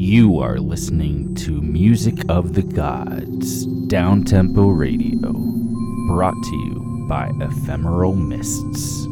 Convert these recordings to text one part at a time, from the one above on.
You are listening to Music of the Gods, Downtempo Radio, brought to you by Ephemeral Mists.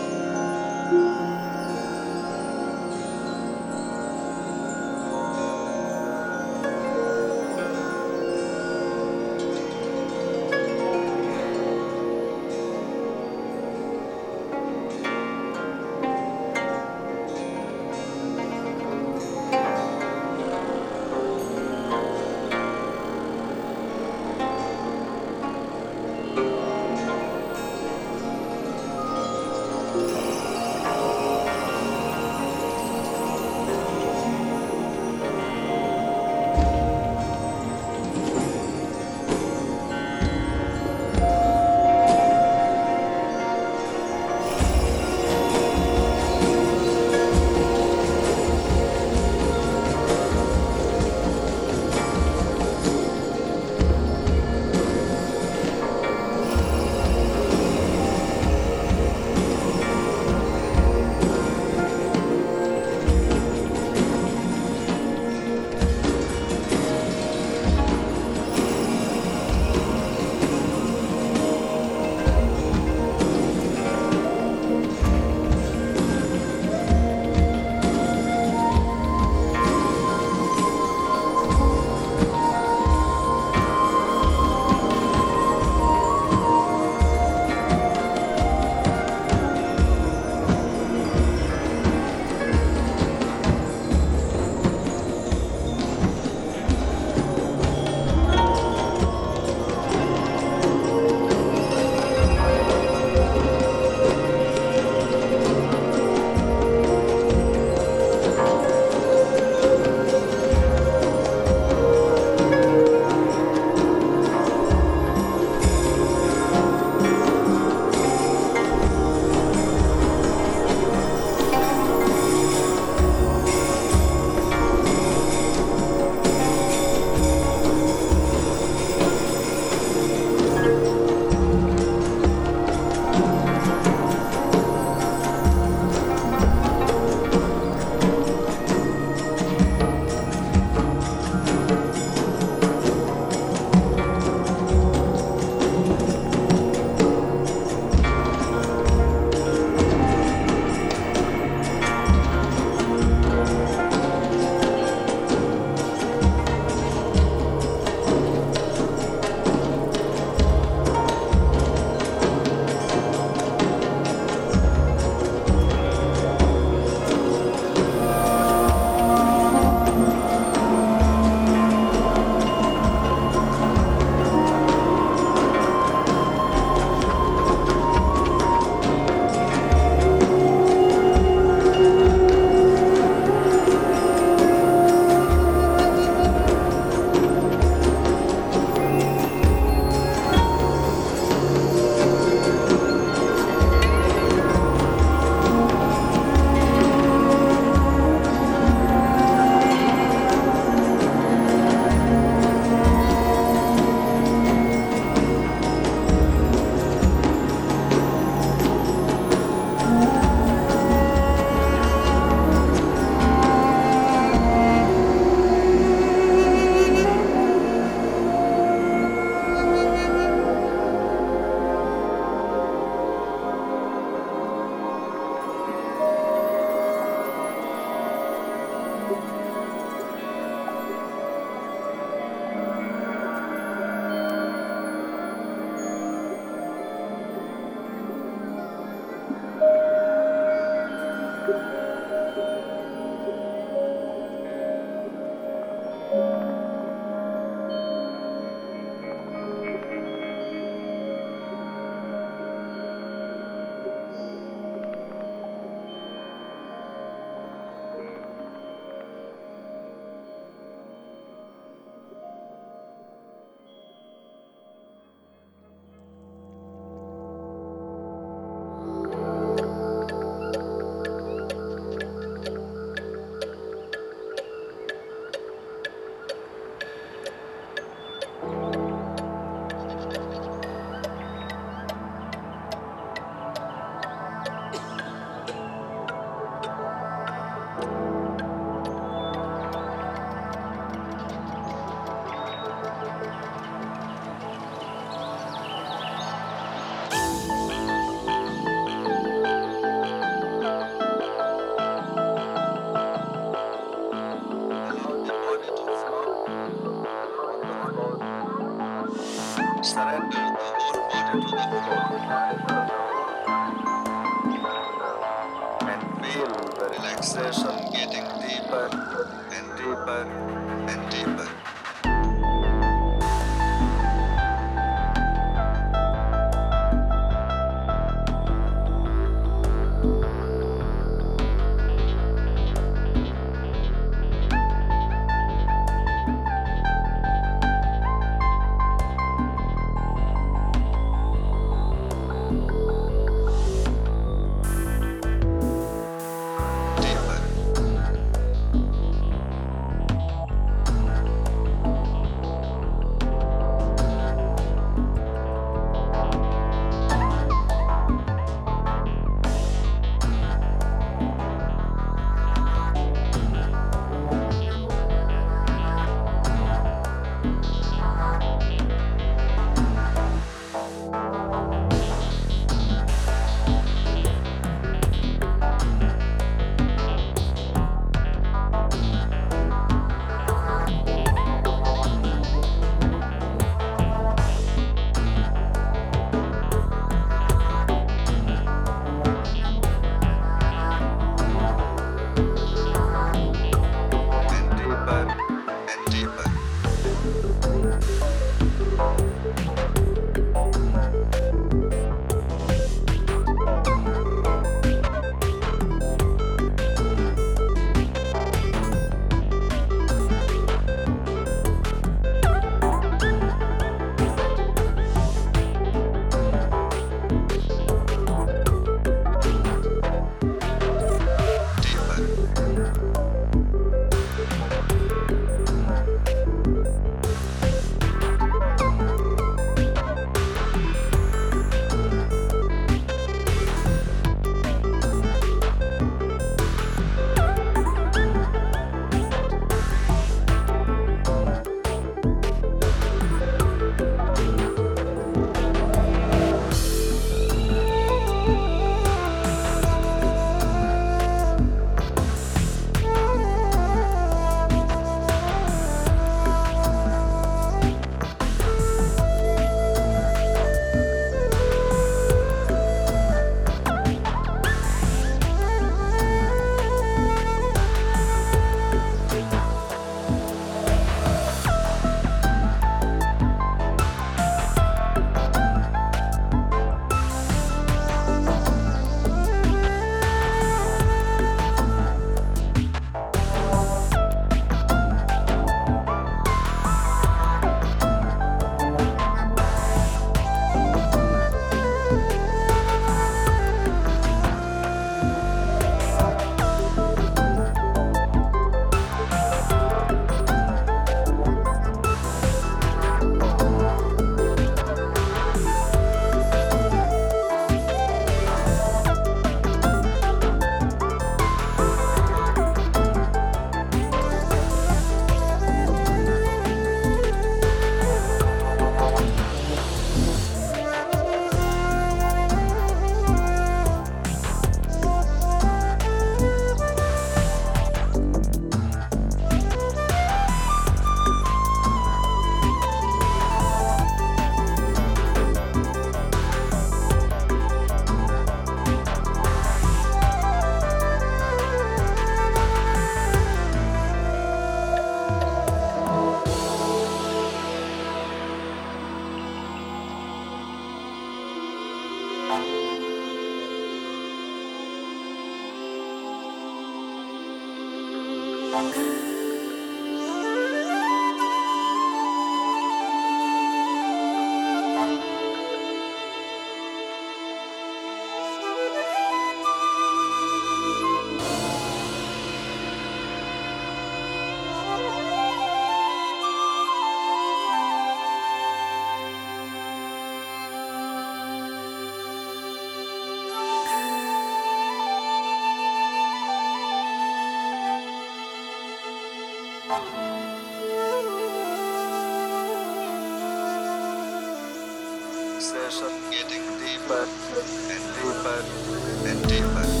And deeper.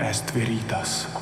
Est veritas?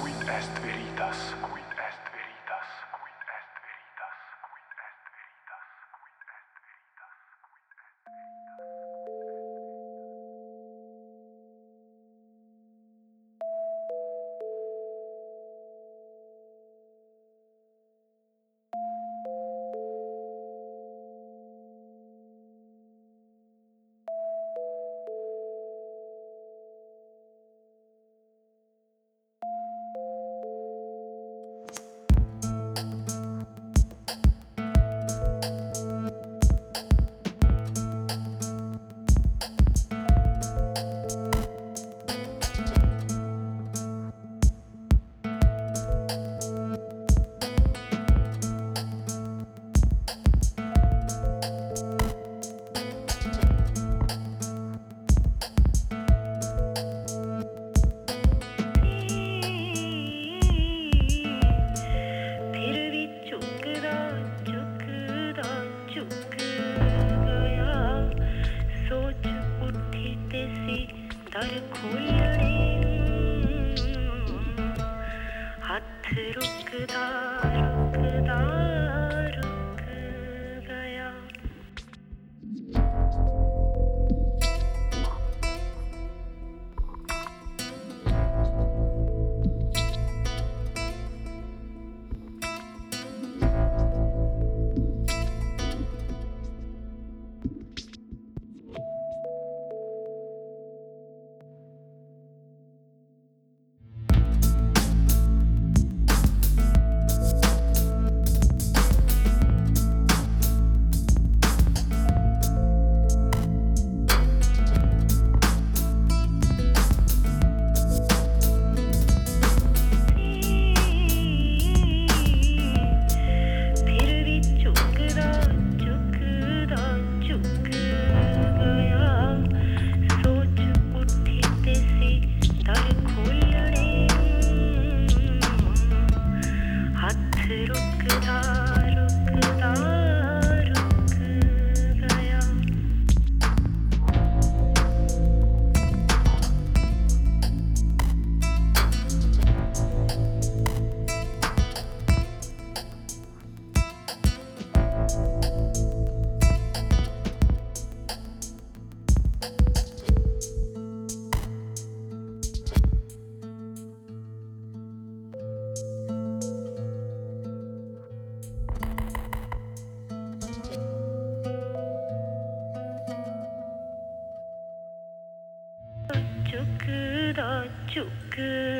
too. Good.